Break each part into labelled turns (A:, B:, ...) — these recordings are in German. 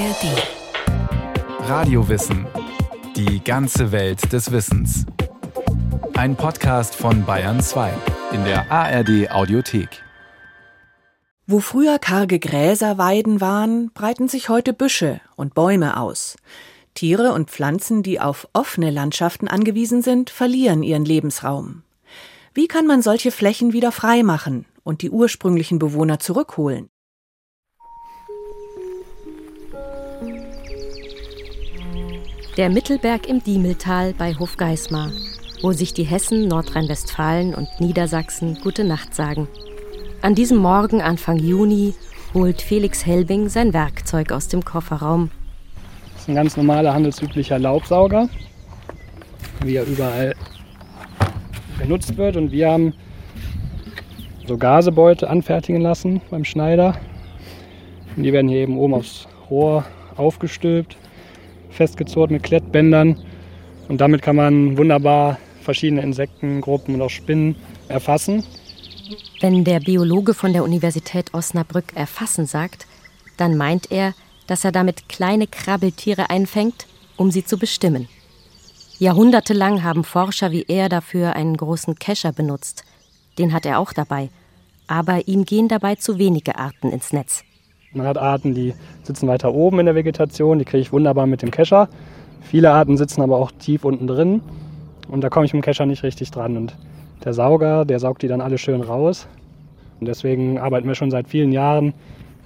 A: ARD. Radiowissen. Die ganze Welt des Wissens. Ein Podcast von Bayern 2 in der ARD Audiothek.
B: Wo früher karge Gräser Weiden waren, breiten sich heute Büsche und Bäume aus. Tiere und Pflanzen, die auf offene Landschaften angewiesen sind, verlieren ihren Lebensraum. Wie kann man solche Flächen wieder freimachen und die ursprünglichen Bewohner zurückholen?
C: Der Mittelberg im Diemeltal bei Hofgeismar, wo sich die Hessen, Nordrhein-Westfalen und Niedersachsen gute Nacht sagen. An diesem Morgen Anfang Juni holt Felix Helbing sein Werkzeug aus dem Kofferraum.
D: Das ist ein ganz normaler handelsüblicher Laubsauger, wie er überall benutzt wird. Und wir haben so Gasebeute anfertigen lassen beim Schneider. Und die werden hier eben oben aufs Rohr aufgestülpt festgezurrt mit Klettbändern. Und damit kann man wunderbar verschiedene Insektengruppen und auch Spinnen erfassen.
C: Wenn der Biologe von der Universität Osnabrück erfassen sagt, dann meint er, dass er damit kleine Krabbeltiere einfängt, um sie zu bestimmen. Jahrhundertelang haben Forscher wie er dafür einen großen Kescher benutzt. Den hat er auch dabei. Aber ihm gehen dabei zu wenige Arten ins Netz.
D: Man hat Arten, die sitzen weiter oben in der Vegetation, die kriege ich wunderbar mit dem Kescher. Viele Arten sitzen aber auch tief unten drin und da komme ich mit dem Kescher nicht richtig dran. Und der Sauger, der saugt die dann alle schön raus. Und deswegen arbeiten wir schon seit vielen Jahren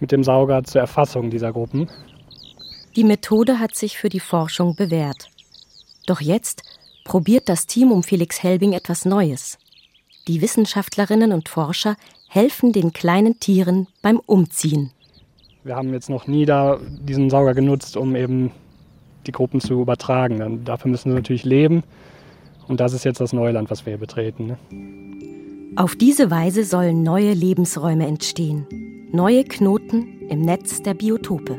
D: mit dem Sauger zur Erfassung dieser Gruppen.
C: Die Methode hat sich für die Forschung bewährt. Doch jetzt probiert das Team um Felix Helbing etwas Neues. Die Wissenschaftlerinnen und Forscher helfen den kleinen Tieren beim Umziehen.
D: Wir haben jetzt noch nie da diesen Sauger genutzt, um eben die Gruppen zu übertragen. Dann, dafür müssen sie natürlich leben. Und das ist jetzt das Neuland, was wir hier betreten. Ne?
C: Auf diese Weise sollen neue Lebensräume entstehen. Neue Knoten im Netz der Biotope.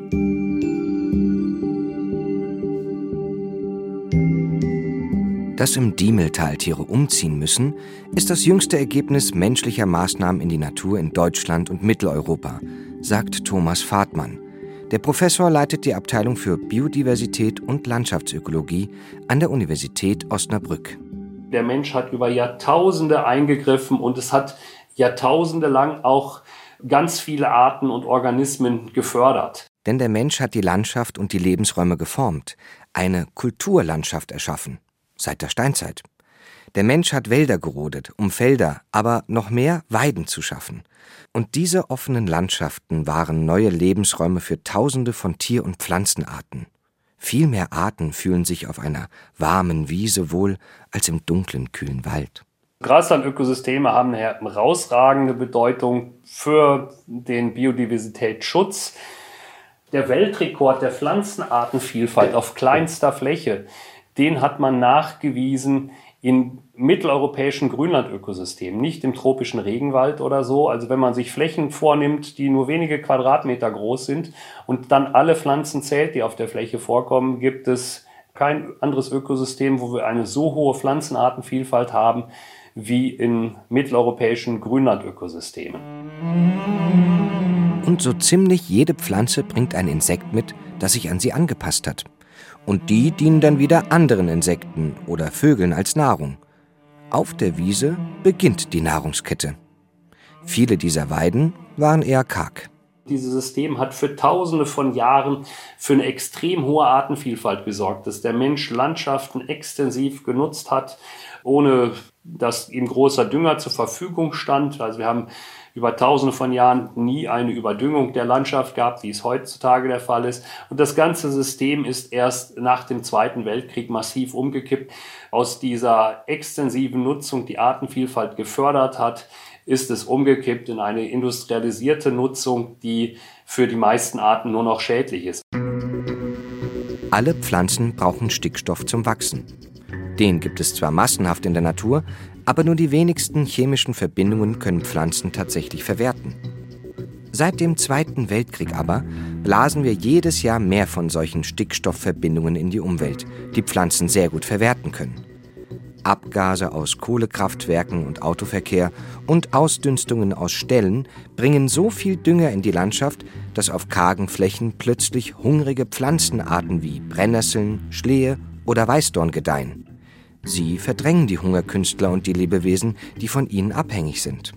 E: Dass im Diemeltal Tiere umziehen müssen, ist das jüngste Ergebnis menschlicher Maßnahmen in die Natur in Deutschland und Mitteleuropa, sagt Thomas Fahrtmann. Der Professor leitet die Abteilung für Biodiversität und Landschaftsökologie an der Universität Osnabrück.
F: Der Mensch hat über Jahrtausende eingegriffen und es hat Jahrtausende lang auch ganz viele Arten und Organismen gefördert.
E: Denn der Mensch hat die Landschaft und die Lebensräume geformt, eine Kulturlandschaft erschaffen, seit der Steinzeit. Der Mensch hat Wälder gerodet, um Felder, aber noch mehr Weiden zu schaffen. Und diese offenen Landschaften waren neue Lebensräume für Tausende von Tier- und Pflanzenarten. Viel mehr Arten fühlen sich auf einer warmen Wiese wohl als im dunklen, kühlen Wald.
F: Graslandökosysteme haben eine herausragende Bedeutung für den Biodiversitätsschutz. Der Weltrekord der Pflanzenartenvielfalt auf kleinster Fläche, den hat man nachgewiesen in mitteleuropäischen Grünlandökosystemen, nicht im tropischen Regenwald oder so. Also wenn man sich Flächen vornimmt, die nur wenige Quadratmeter groß sind und dann alle Pflanzen zählt, die auf der Fläche vorkommen, gibt es kein anderes Ökosystem, wo wir eine so hohe Pflanzenartenvielfalt haben wie in mitteleuropäischen Grünlandökosystemen.
E: Und so ziemlich jede Pflanze bringt ein Insekt mit, das sich an sie angepasst hat und die dienen dann wieder anderen Insekten oder Vögeln als Nahrung. Auf der Wiese beginnt die Nahrungskette. Viele dieser Weiden waren eher karg.
F: Dieses System hat für Tausende von Jahren für eine extrem hohe Artenvielfalt gesorgt, dass der Mensch Landschaften extensiv genutzt hat, ohne dass ihm großer Dünger zur Verfügung stand. Also wir haben über tausende von Jahren nie eine Überdüngung der Landschaft gab, wie es heutzutage der Fall ist. Und das ganze System ist erst nach dem Zweiten Weltkrieg massiv umgekippt. Aus dieser extensiven Nutzung, die Artenvielfalt gefördert hat, ist es umgekippt in eine industrialisierte Nutzung, die für die meisten Arten nur noch schädlich ist.
E: Alle Pflanzen brauchen Stickstoff zum Wachsen. Den gibt es zwar massenhaft in der Natur, aber nur die wenigsten chemischen Verbindungen können Pflanzen tatsächlich verwerten. Seit dem Zweiten Weltkrieg aber blasen wir jedes Jahr mehr von solchen Stickstoffverbindungen in die Umwelt, die Pflanzen sehr gut verwerten können. Abgase aus Kohlekraftwerken und Autoverkehr und Ausdünstungen aus Ställen bringen so viel Dünger in die Landschaft, dass auf kargen Flächen plötzlich hungrige Pflanzenarten wie Brennnesseln, Schlehe oder Weißdorn gedeihen. Sie verdrängen die Hungerkünstler und die Lebewesen, die von ihnen abhängig sind.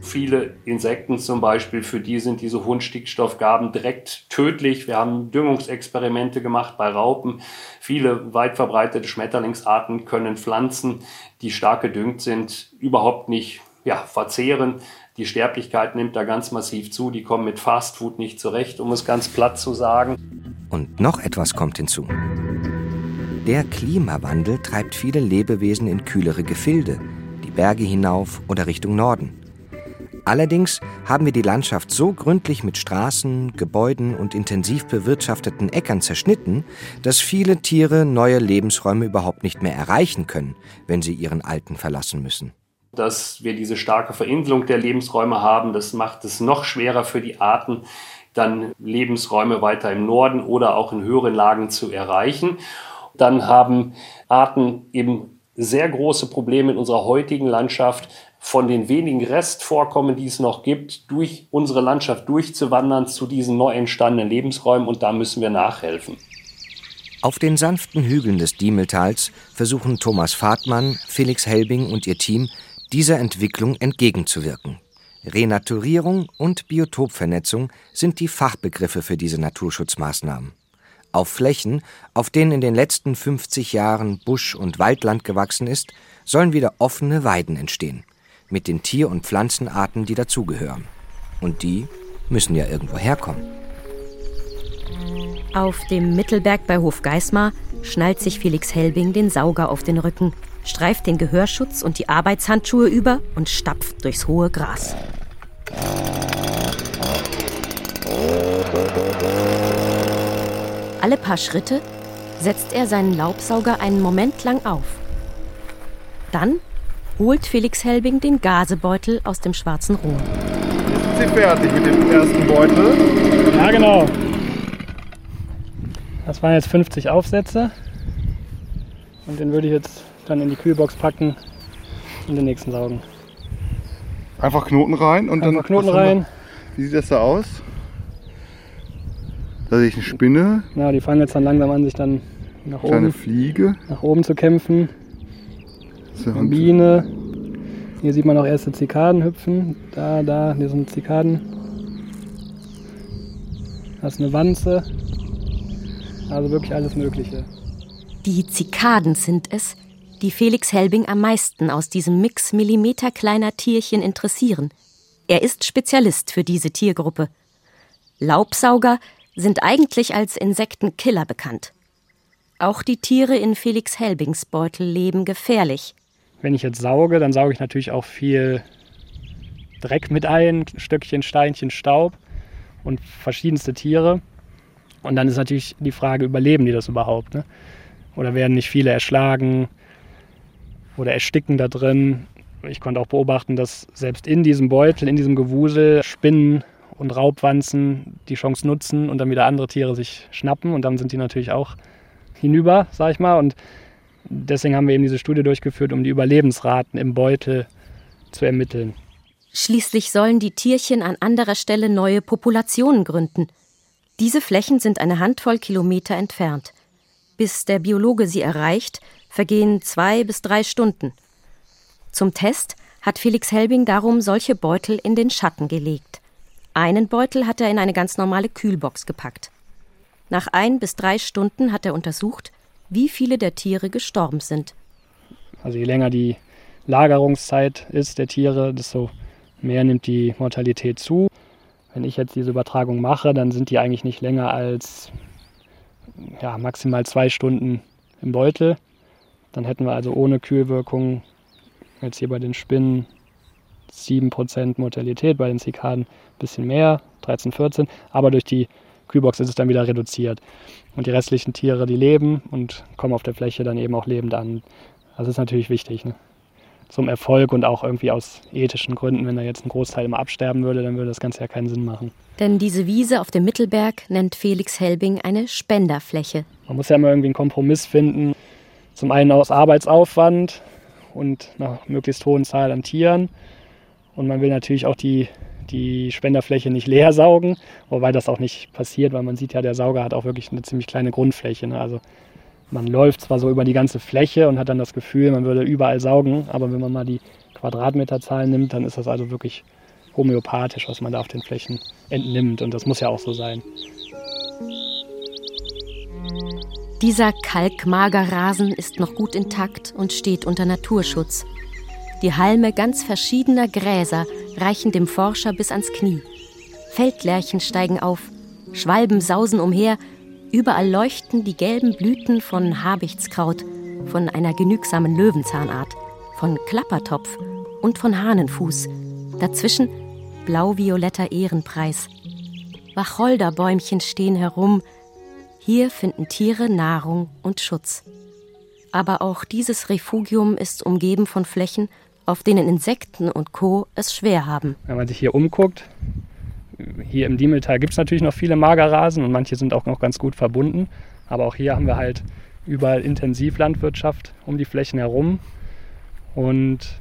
F: Viele Insekten zum Beispiel, für die sind diese hohen Stickstoffgaben direkt tödlich. Wir haben Düngungsexperimente gemacht bei Raupen. Viele weit verbreitete Schmetterlingsarten können Pflanzen, die stark gedüngt sind, überhaupt nicht ja, verzehren. Die Sterblichkeit nimmt da ganz massiv zu. Die kommen mit Fastfood nicht zurecht, um es ganz platt zu sagen.
E: Und noch etwas kommt hinzu. Der Klimawandel treibt viele Lebewesen in kühlere Gefilde, die Berge hinauf oder Richtung Norden. Allerdings haben wir die Landschaft so gründlich mit Straßen, Gebäuden und intensiv bewirtschafteten Äckern zerschnitten, dass viele Tiere neue Lebensräume überhaupt nicht mehr erreichen können, wenn sie ihren alten verlassen müssen.
F: Dass wir diese starke Verinselung der Lebensräume haben, das macht es noch schwerer für die Arten, dann Lebensräume weiter im Norden oder auch in höheren Lagen zu erreichen. Dann haben Arten eben sehr große Probleme in unserer heutigen Landschaft, von den wenigen Restvorkommen, die es noch gibt, durch unsere Landschaft durchzuwandern zu diesen neu entstandenen Lebensräumen und da müssen wir nachhelfen.
E: Auf den sanften Hügeln des Diemeltals versuchen Thomas Fahrtmann, Felix Helbing und ihr Team, dieser Entwicklung entgegenzuwirken. Renaturierung und Biotopvernetzung sind die Fachbegriffe für diese Naturschutzmaßnahmen. Auf Flächen, auf denen in den letzten 50 Jahren Busch- und Waldland gewachsen ist, sollen wieder offene Weiden entstehen mit den Tier- und Pflanzenarten, die dazugehören. Und die müssen ja irgendwo herkommen.
C: Auf dem Mittelberg bei Hofgeismar schnallt sich Felix Helbing den Sauger auf den Rücken, streift den Gehörschutz und die Arbeitshandschuhe über und stapft durchs hohe Gras. Alle paar Schritte setzt er seinen Laubsauger einen Moment lang auf. Dann holt Felix Helbing den Gasebeutel aus dem schwarzen Rohr.
G: Jetzt sind Sie fertig mit dem ersten Beutel?
D: Ja, genau. Das waren jetzt 50 Aufsätze. Und den würde ich jetzt dann in die Kühlbox packen und den nächsten saugen.
G: Einfach Knoten rein und
D: Einfach
G: dann.
D: Knoten rein.
G: Wie sieht das da aus? Da sehe ich eine Spinne,
D: Ja, die fangen jetzt dann langsam an, sich dann nach
G: kleine
D: oben,
G: Fliege.
D: nach oben zu kämpfen.
G: So,
D: Eine Biene. Hier sieht man auch erste Zikaden hüpfen. Da, da, hier sind Zikaden. Das ist eine Wanze. Also wirklich alles Mögliche.
C: Die Zikaden sind es, die Felix Helbing am meisten aus diesem Mix millimeterkleiner Tierchen interessieren. Er ist Spezialist für diese Tiergruppe. Laubsauger sind eigentlich als Insektenkiller bekannt. Auch die Tiere in Felix Helbings Beutel leben gefährlich.
D: Wenn ich jetzt sauge, dann sauge ich natürlich auch viel Dreck mit ein, Stöckchen, Steinchen, Staub und verschiedenste Tiere. Und dann ist natürlich die Frage, überleben die das überhaupt? Ne? Oder werden nicht viele erschlagen oder ersticken da drin? Ich konnte auch beobachten, dass selbst in diesem Beutel, in diesem Gewusel Spinnen und Raubwanzen die Chance nutzen und dann wieder andere Tiere sich schnappen. Und dann sind die natürlich auch hinüber, sag ich mal. Und deswegen haben wir eben diese Studie durchgeführt, um die Überlebensraten im Beutel zu ermitteln.
C: Schließlich sollen die Tierchen an anderer Stelle neue Populationen gründen. Diese Flächen sind eine Handvoll Kilometer entfernt. Bis der Biologe sie erreicht, vergehen zwei bis drei Stunden. Zum Test hat Felix Helbing darum solche Beutel in den Schatten gelegt. Einen Beutel hat er in eine ganz normale Kühlbox gepackt. Nach ein bis drei Stunden hat er untersucht, wie viele der Tiere gestorben sind.
D: Also je länger die Lagerungszeit ist der Tiere, desto mehr nimmt die Mortalität zu. Wenn ich jetzt diese Übertragung mache, dann sind die eigentlich nicht länger als ja, maximal zwei Stunden im Beutel. Dann hätten wir also ohne Kühlwirkung jetzt hier bei den Spinnen 7% Mortalität, bei den Zikaden bisschen mehr, 13, 14. Aber durch die Kühlbox ist es dann wieder reduziert. Und die restlichen Tiere, die leben und kommen auf der Fläche dann eben auch lebend an. Das ist natürlich wichtig. Ne? Zum Erfolg und auch irgendwie aus ethischen Gründen, wenn da jetzt ein Großteil immer absterben würde, dann würde das Ganze ja keinen Sinn machen.
C: Denn diese Wiese auf dem Mittelberg nennt Felix Helbing eine Spenderfläche.
D: Man muss ja immer irgendwie einen Kompromiss finden. Zum einen aus Arbeitsaufwand, und einer möglichst hohen Zahl an Tieren. Und man will natürlich auch die, die Spenderfläche nicht leer saugen, wobei das auch nicht passiert, weil man sieht ja, der Sauger hat auch wirklich eine ziemlich kleine Grundfläche. Ne? Also man läuft zwar so über die ganze Fläche und hat dann das Gefühl, man würde überall saugen, aber wenn man mal die Quadratmeterzahlen nimmt, dann ist das also wirklich homöopathisch, was man da auf den Flächen entnimmt. Und das muss ja auch so sein.
C: Dieser Kalkmagerrasen ist noch gut intakt und steht unter Naturschutz. Die Halme ganz verschiedener Gräser reichen dem Forscher bis ans Knie. Feldlärchen steigen auf, Schwalben sausen umher, überall leuchten die gelben Blüten von Habichtskraut, von einer genügsamen Löwenzahnart, von Klappertopf und von Hahnenfuß. Dazwischen blau-violetter Ehrenpreis. Wacholderbäumchen stehen herum, hier finden Tiere Nahrung und Schutz. Aber auch dieses Refugium ist umgeben von Flächen, auf denen Insekten und Co. es schwer haben.
D: Wenn man sich hier umguckt, hier im Diemeltal gibt es natürlich noch viele Magerrasen und manche sind auch noch ganz gut verbunden. Aber auch hier haben wir halt überall Intensivlandwirtschaft um die Flächen herum. Und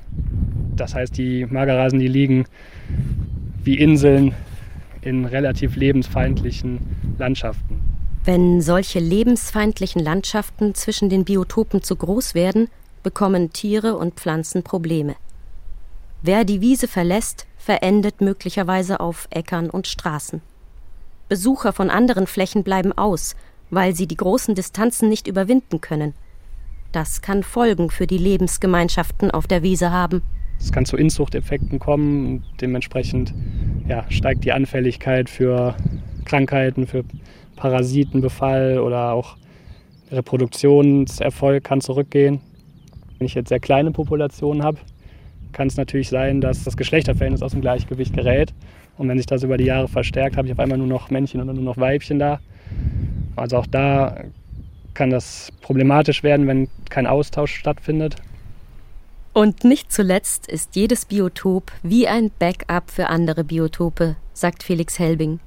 D: das heißt, die Magerrasen, die liegen wie Inseln in relativ lebensfeindlichen Landschaften.
C: Wenn solche lebensfeindlichen Landschaften zwischen den Biotopen zu groß werden, bekommen Tiere und Pflanzen Probleme. Wer die Wiese verlässt, verendet möglicherweise auf Äckern und Straßen. Besucher von anderen Flächen bleiben aus, weil sie die großen Distanzen nicht überwinden können. Das kann Folgen für die Lebensgemeinschaften auf der Wiese haben.
D: Es kann zu Inzuchteffekten kommen. Dementsprechend ja, steigt die Anfälligkeit für Krankheiten, für Parasitenbefall oder auch Reproduktionserfolg kann zurückgehen. Wenn ich jetzt sehr kleine Populationen habe, kann es natürlich sein, dass das Geschlechterverhältnis aus dem Gleichgewicht gerät. Und wenn sich das über die Jahre verstärkt, habe ich auf einmal nur noch Männchen oder nur noch Weibchen da. Also auch da kann das problematisch werden, wenn kein Austausch stattfindet.
C: Und nicht zuletzt ist jedes Biotop wie ein Backup für andere Biotope, sagt Felix Helbing.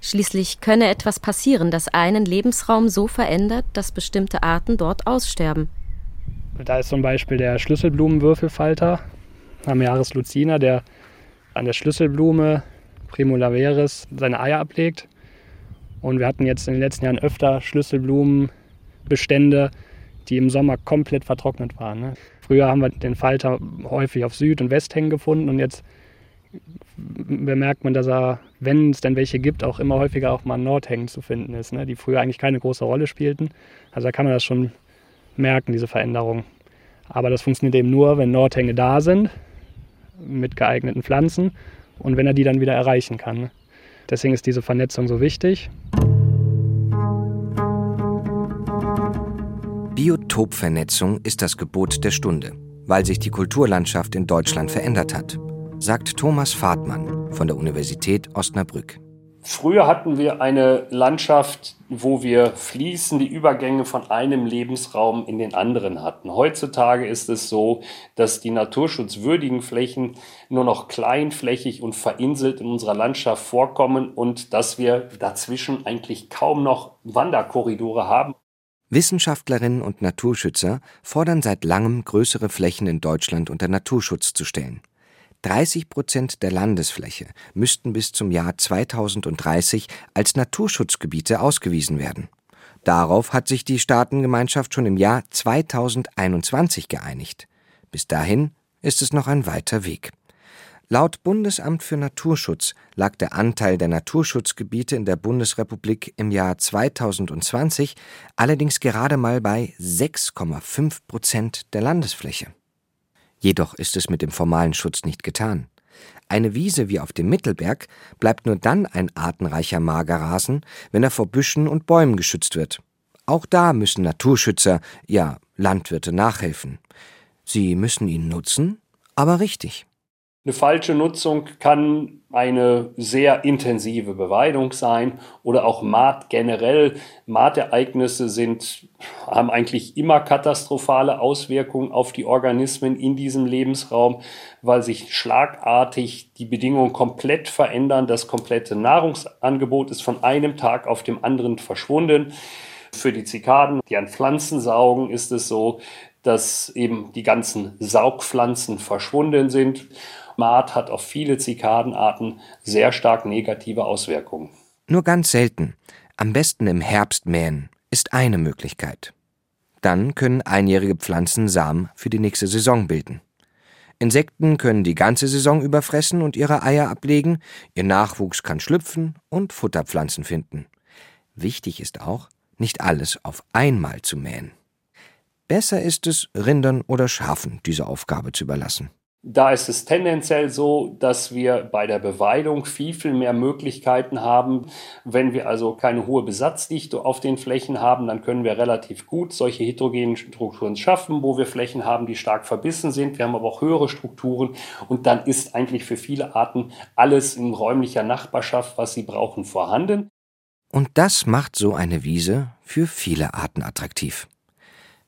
C: Schließlich könne etwas passieren, das einen Lebensraum so verändert, dass bestimmte Arten dort aussterben.
D: Da ist zum Beispiel der Schlüsselblumenwürfelfalter, Amearis lucina, der an der Schlüsselblume Primulaveris seine Eier ablegt. Und wir hatten jetzt in den letzten Jahren öfter Schlüsselblumenbestände, die im Sommer komplett vertrocknet waren. Ne? Früher haben wir den Falter häufig auf Süd- und Westhängen gefunden und jetzt bemerkt man, dass er, wenn es denn welche gibt, auch immer häufiger auch mal an Nordhängen zu finden ist, ne? die früher eigentlich keine große Rolle spielten. Also da kann man das schon merken, diese Veränderung. Aber das funktioniert eben nur, wenn Nordhänge da sind, mit geeigneten Pflanzen und wenn er die dann wieder erreichen kann. Deswegen ist diese Vernetzung so wichtig.
E: Biotopvernetzung ist das Gebot der Stunde, weil sich die Kulturlandschaft in Deutschland verändert hat sagt Thomas Fahrtmann von der Universität Osnabrück.
F: Früher hatten wir eine Landschaft, wo wir fließende Übergänge von einem Lebensraum in den anderen hatten. Heutzutage ist es so, dass die naturschutzwürdigen Flächen nur noch kleinflächig und vereinzelt in unserer Landschaft vorkommen und dass wir dazwischen eigentlich kaum noch Wanderkorridore haben.
E: Wissenschaftlerinnen und Naturschützer fordern seit langem, größere Flächen in Deutschland unter Naturschutz zu stellen. 30 Prozent der Landesfläche müssten bis zum Jahr 2030 als Naturschutzgebiete ausgewiesen werden. Darauf hat sich die Staatengemeinschaft schon im Jahr 2021 geeinigt. Bis dahin ist es noch ein weiter Weg. Laut Bundesamt für Naturschutz lag der Anteil der Naturschutzgebiete in der Bundesrepublik im Jahr 2020 allerdings gerade mal bei 6,5 Prozent der Landesfläche. Jedoch ist es mit dem formalen Schutz nicht getan. Eine Wiese wie auf dem Mittelberg bleibt nur dann ein artenreicher Magerrasen, wenn er vor Büschen und Bäumen geschützt wird. Auch da müssen Naturschützer, ja Landwirte nachhelfen. Sie müssen ihn nutzen, aber richtig.
F: Eine falsche Nutzung kann eine sehr intensive Beweidung sein oder auch Maat generell. Maatereignisse sind, haben eigentlich immer katastrophale Auswirkungen auf die Organismen in diesem Lebensraum, weil sich schlagartig die Bedingungen komplett verändern. Das komplette Nahrungsangebot ist von einem Tag auf dem anderen verschwunden. Für die Zikaden, die an Pflanzen saugen, ist es so, dass eben die ganzen Saugpflanzen verschwunden sind. Maat hat auf viele Zikadenarten sehr stark negative Auswirkungen.
E: Nur ganz selten, am besten im Herbst mähen, ist eine Möglichkeit. Dann können einjährige Pflanzen Samen für die nächste Saison bilden. Insekten können die ganze Saison überfressen und ihre Eier ablegen, ihr Nachwuchs kann schlüpfen und Futterpflanzen finden. Wichtig ist auch, nicht alles auf einmal zu mähen. Besser ist es, Rindern oder Schafen diese Aufgabe zu überlassen.
F: Da ist es tendenziell so, dass wir bei der Beweidung viel, viel mehr Möglichkeiten haben. Wenn wir also keine hohe Besatzdichte auf den Flächen haben, dann können wir relativ gut solche heterogenen Strukturen schaffen, wo wir Flächen haben, die stark verbissen sind. Wir haben aber auch höhere Strukturen und dann ist eigentlich für viele Arten alles in räumlicher Nachbarschaft, was sie brauchen, vorhanden.
E: Und das macht so eine Wiese für viele Arten attraktiv.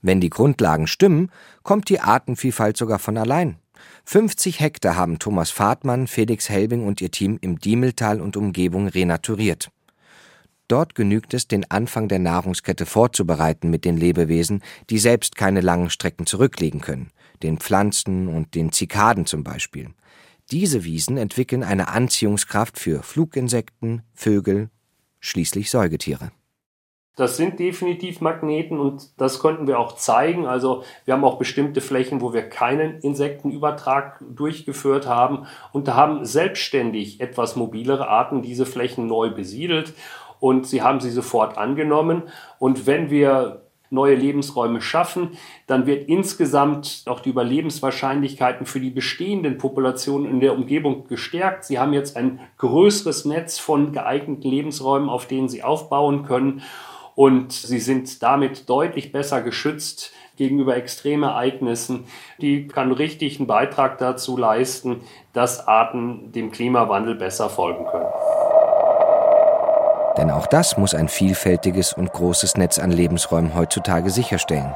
E: Wenn die Grundlagen stimmen, kommt die Artenvielfalt sogar von allein. 50 Hektar haben Thomas Fahrtmann, Felix Helbing und ihr Team im Diemeltal und Umgebung renaturiert. Dort genügt es, den Anfang der Nahrungskette vorzubereiten mit den Lebewesen, die selbst keine langen Strecken zurücklegen können, den Pflanzen und den Zikaden zum Beispiel. Diese Wiesen entwickeln eine Anziehungskraft für Fluginsekten, Vögel, schließlich Säugetiere.
F: Das sind definitiv Magneten und das konnten wir auch zeigen. Also wir haben auch bestimmte Flächen, wo wir keinen Insektenübertrag durchgeführt haben und da haben selbstständig etwas mobilere Arten diese Flächen neu besiedelt und sie haben sie sofort angenommen. Und wenn wir neue Lebensräume schaffen, dann wird insgesamt auch die Überlebenswahrscheinlichkeiten für die bestehenden Populationen in der Umgebung gestärkt. Sie haben jetzt ein größeres Netz von geeigneten Lebensräumen, auf denen sie aufbauen können und sie sind damit deutlich besser geschützt gegenüber Extremereignissen. Die kann richtig einen Beitrag dazu leisten, dass Arten dem Klimawandel besser folgen können.
E: Denn auch das muss ein vielfältiges und großes Netz an Lebensräumen heutzutage sicherstellen,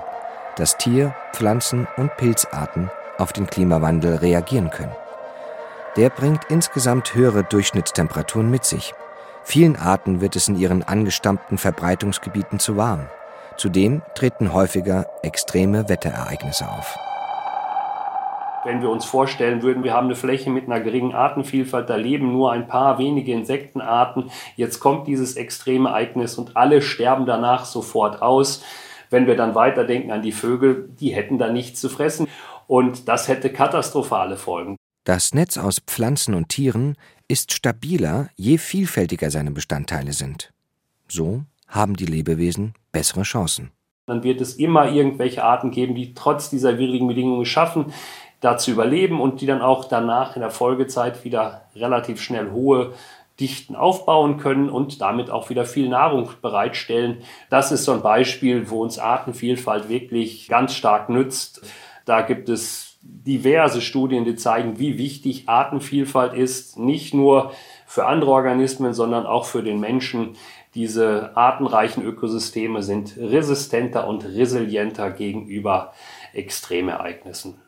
E: dass Tier-, Pflanzen- und Pilzarten auf den Klimawandel reagieren können. Der bringt insgesamt höhere Durchschnittstemperaturen mit sich. Vielen Arten wird es in ihren angestammten Verbreitungsgebieten zu warm. Zudem treten häufiger extreme Wetterereignisse auf.
F: Wenn wir uns vorstellen würden, wir haben eine Fläche mit einer geringen Artenvielfalt, da leben nur ein paar wenige Insektenarten, jetzt kommt dieses extreme Ereignis und alle sterben danach sofort aus. Wenn wir dann weiterdenken an die Vögel, die hätten da nichts zu fressen und das hätte katastrophale Folgen.
E: Das Netz aus Pflanzen und Tieren ist stabiler, je vielfältiger seine Bestandteile sind. So haben die Lebewesen bessere Chancen.
F: Dann wird es immer irgendwelche Arten geben, die trotz dieser widrigen Bedingungen schaffen, da zu überleben und die dann auch danach in der Folgezeit wieder relativ schnell hohe Dichten aufbauen können und damit auch wieder viel Nahrung bereitstellen. Das ist so ein Beispiel, wo uns Artenvielfalt wirklich ganz stark nützt. Da gibt es diverse Studien, die zeigen, wie wichtig Artenvielfalt ist, nicht nur für andere Organismen, sondern auch für den Menschen. Diese artenreichen Ökosysteme sind resistenter und resilienter gegenüber Extremereignissen.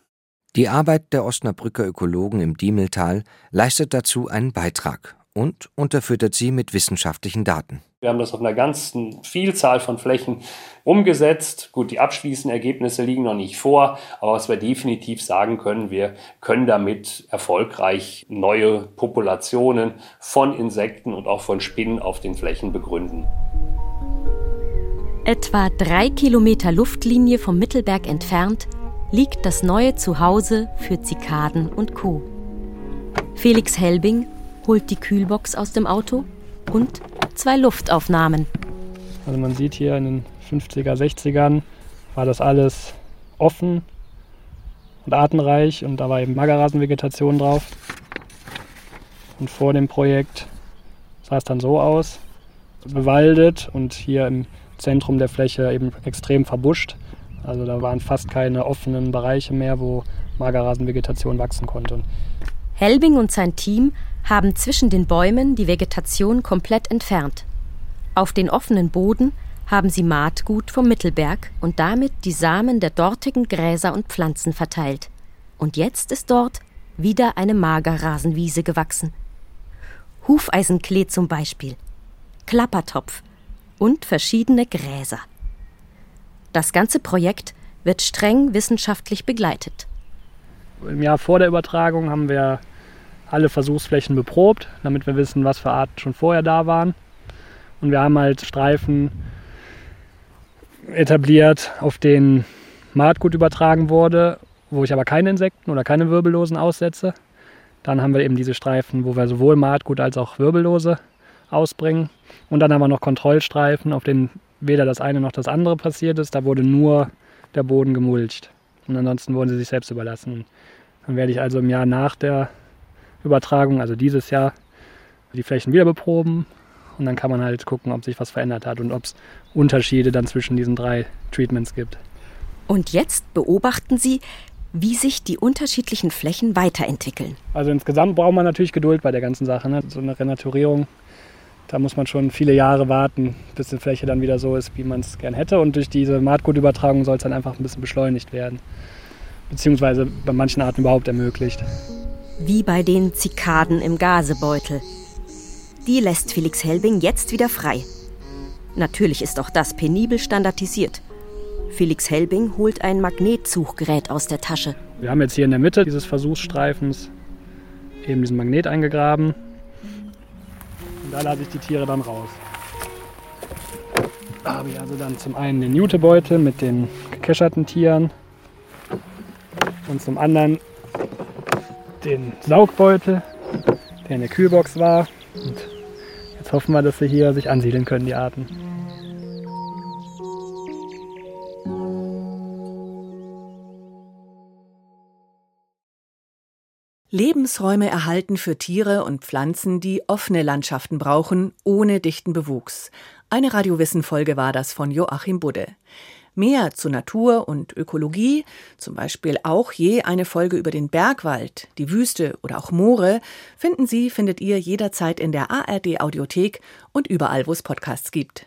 E: Die Arbeit der Osnabrücker Ökologen im Diemeltal leistet dazu einen Beitrag und unterfüttert sie mit wissenschaftlichen Daten.
F: Wir haben das auf einer ganzen Vielzahl von Flächen umgesetzt. Gut, die abschließenden Ergebnisse liegen noch nicht vor, aber was wir definitiv sagen können, wir können damit erfolgreich neue Populationen von Insekten und auch von Spinnen auf den Flächen begründen.
C: Etwa drei Kilometer Luftlinie vom Mittelberg entfernt liegt das neue Zuhause für Zikaden und Co. Felix Helbing holt die Kühlbox aus dem Auto und zwei Luftaufnahmen.
D: Also man sieht hier in den 50er, 60ern war das alles offen und artenreich und da war eben Magerrasenvegetation drauf. Und vor dem Projekt sah es dann so aus, bewaldet und hier im Zentrum der Fläche eben extrem verbuscht. Also da waren fast keine offenen Bereiche mehr, wo Magerrasenvegetation wachsen konnte.
C: Helbing und sein Team haben zwischen den Bäumen die Vegetation komplett entfernt. Auf den offenen Boden haben sie Maatgut vom Mittelberg und damit die Samen der dortigen Gräser und Pflanzen verteilt. Und jetzt ist dort wieder eine Magerrasenwiese gewachsen. Hufeisenklee zum Beispiel, Klappertopf und verschiedene Gräser. Das ganze Projekt wird streng wissenschaftlich begleitet.
D: Im Jahr vor der Übertragung haben wir alle Versuchsflächen beprobt, damit wir wissen, was für Arten schon vorher da waren. Und wir haben halt Streifen etabliert, auf denen Maatgut übertragen wurde, wo ich aber keine Insekten oder keine Wirbellosen aussetze. Dann haben wir eben diese Streifen, wo wir sowohl Maatgut als auch Wirbellose ausbringen. Und dann haben wir noch Kontrollstreifen, auf denen weder das eine noch das andere passiert ist. Da wurde nur der Boden gemulcht. Und ansonsten wurden sie sich selbst überlassen. Dann werde ich also im Jahr nach der Übertragung, also dieses Jahr, die Flächen wieder beproben. Und dann kann man halt gucken, ob sich was verändert hat und ob es Unterschiede dann zwischen diesen drei Treatments gibt.
C: Und jetzt beobachten Sie, wie sich die unterschiedlichen Flächen weiterentwickeln.
D: Also insgesamt braucht man natürlich Geduld bei der ganzen Sache. Ne? So eine Renaturierung, da muss man schon viele Jahre warten, bis die Fläche dann wieder so ist, wie man es gern hätte. Und durch diese Maatgutübertragung soll es dann einfach ein bisschen beschleunigt werden. Beziehungsweise bei manchen Arten überhaupt ermöglicht.
C: Wie bei den Zikaden im Gasebeutel. Die lässt Felix Helbing jetzt wieder frei. Natürlich ist auch das penibel standardisiert. Felix Helbing holt ein Magnetsuchgerät aus der Tasche.
D: Wir haben jetzt hier in der Mitte dieses Versuchsstreifens eben diesen Magnet eingegraben. Und da lasse ich die Tiere dann raus. Da habe ich also dann zum einen den Jutebeutel mit den gekescherten Tieren und zum anderen den Saugbeutel, der in der Kühlbox war. Und jetzt hoffen wir, dass sie hier sich ansiedeln können, die Arten.
B: Lebensräume erhalten für Tiere und Pflanzen, die offene Landschaften brauchen, ohne dichten Bewuchs. Eine Radiowissen-Folge war das von Joachim Budde. Mehr zu Natur und Ökologie, zum Beispiel auch je eine Folge über den Bergwald, die Wüste oder auch Moore, finden Sie, findet ihr jederzeit in der ARD Audiothek und überall, wo es Podcasts gibt.